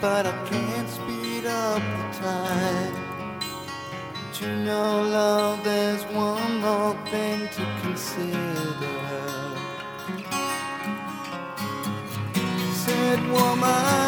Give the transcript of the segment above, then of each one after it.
But I can't speed up the time. But you know, love, there's one more thing to consider. Said woman,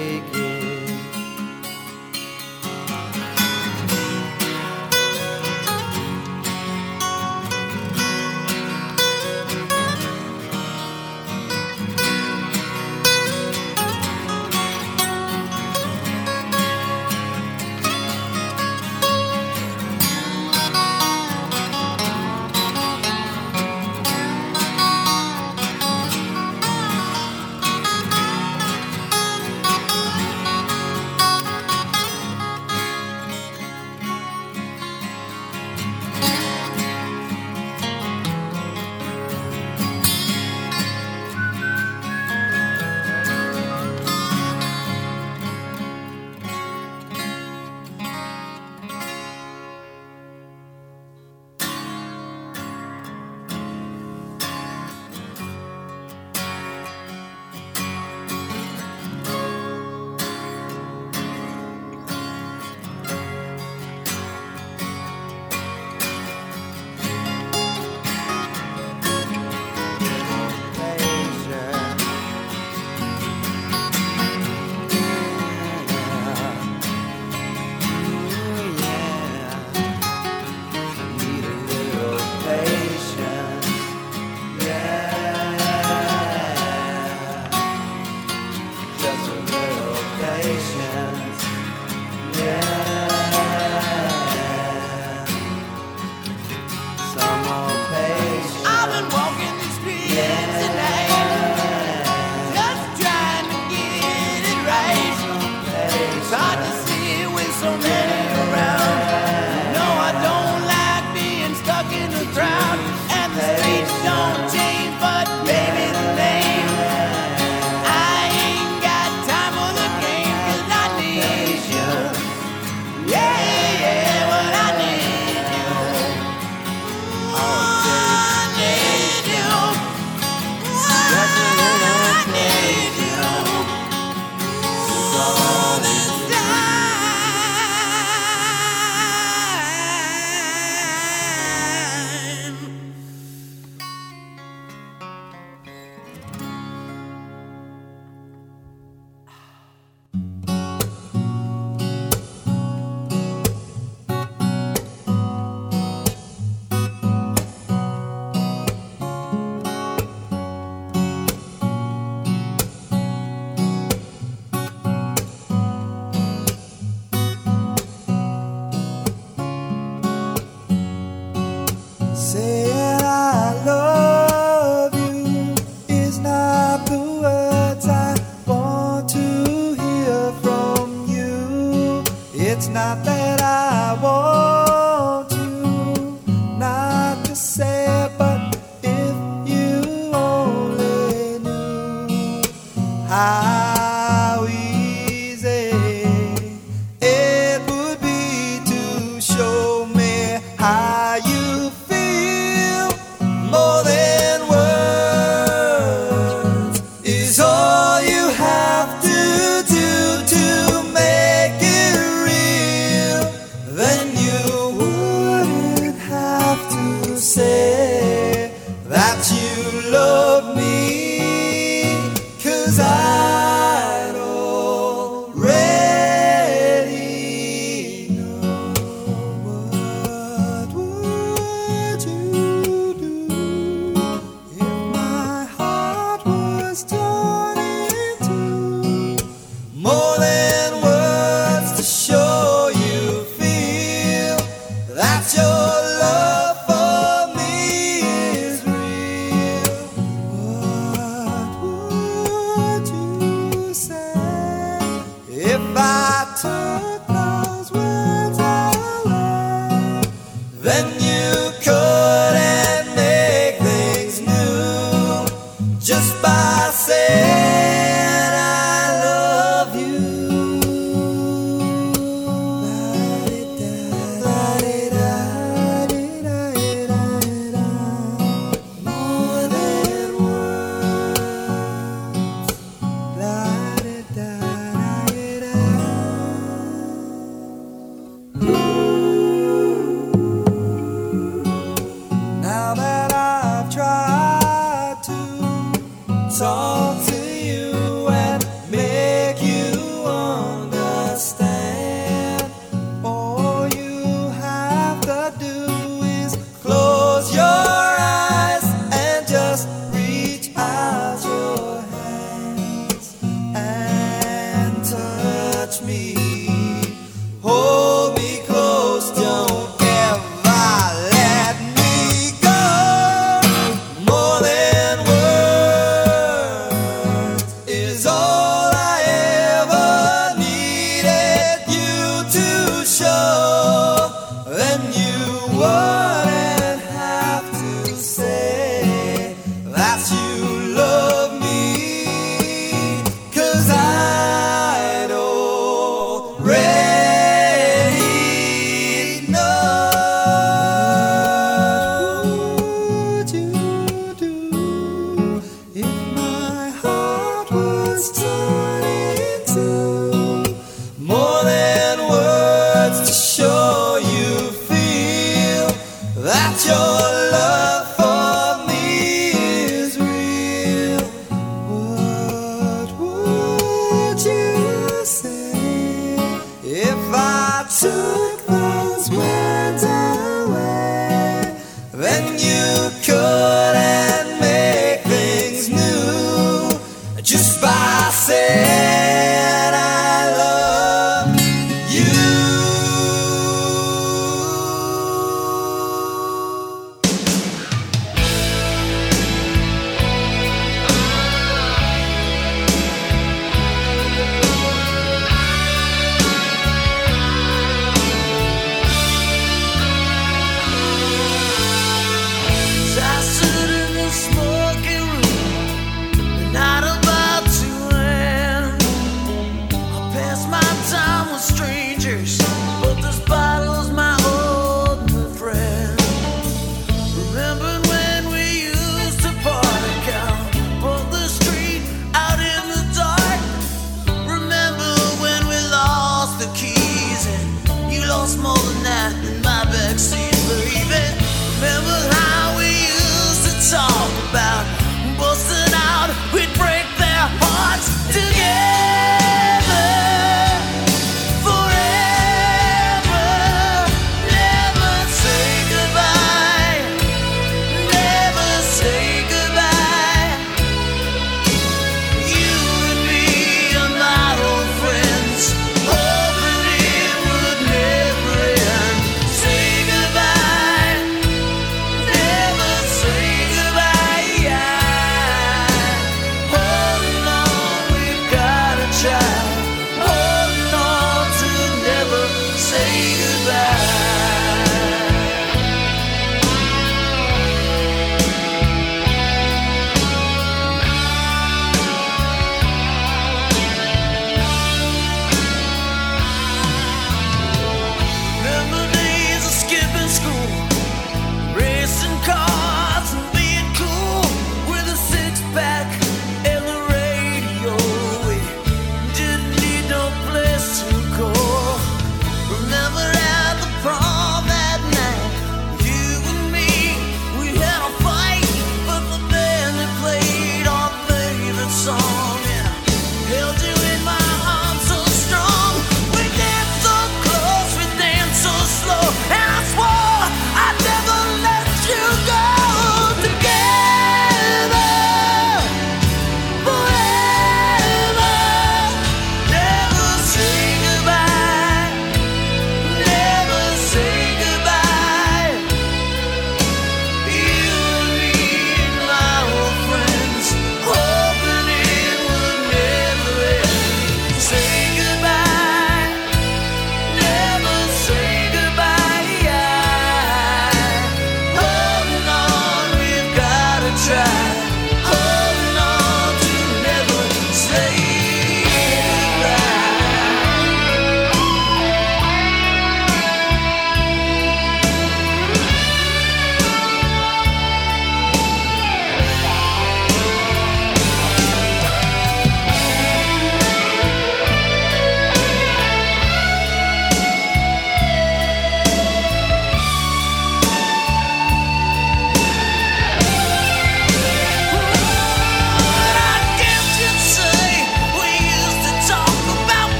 how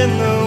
in the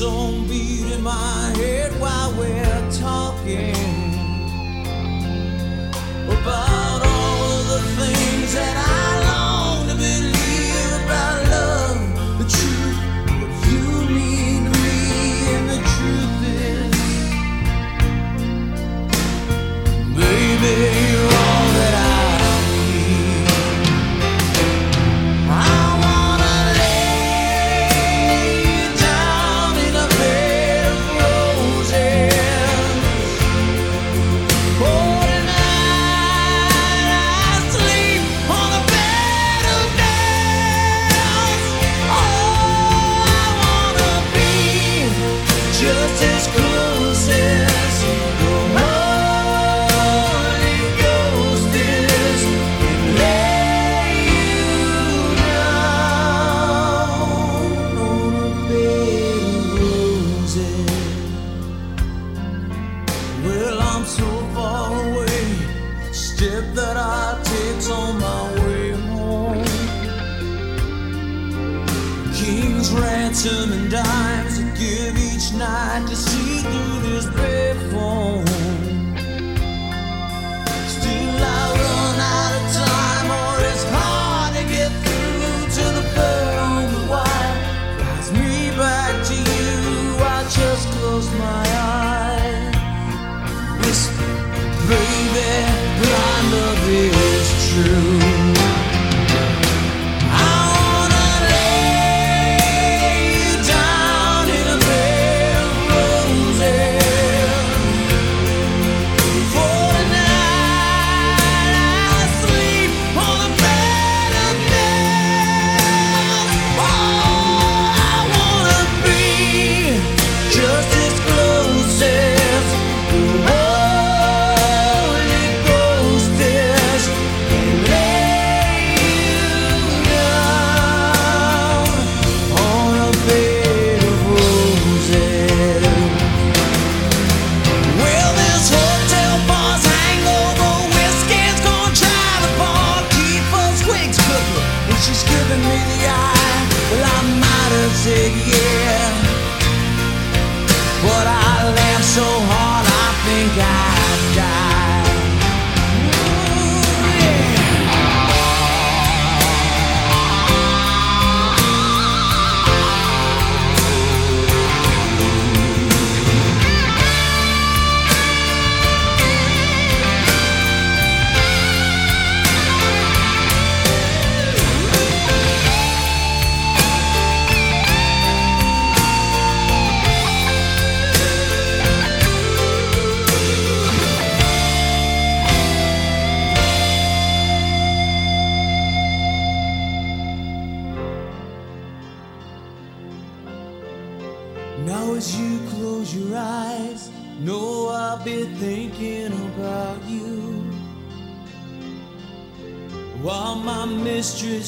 song beat in my head while we're talking.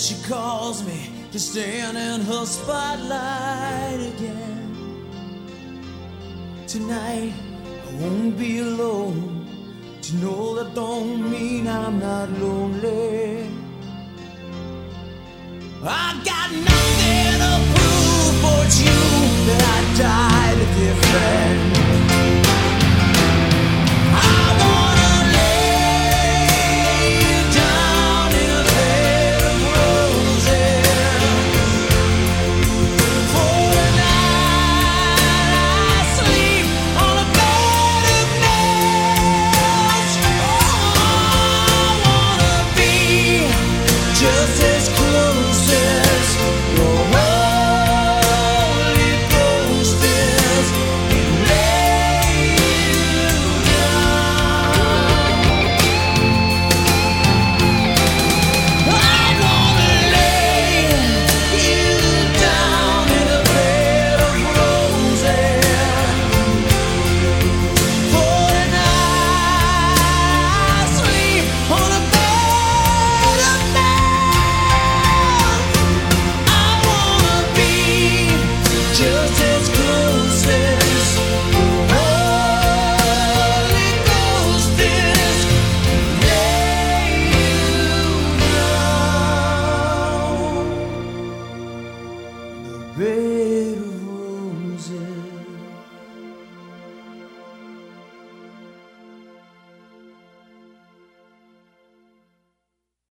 she calls me to stand in her spotlight again. Tonight I won't be alone. To know that don't mean I'm not lonely. I got nothing to prove but you that I died different.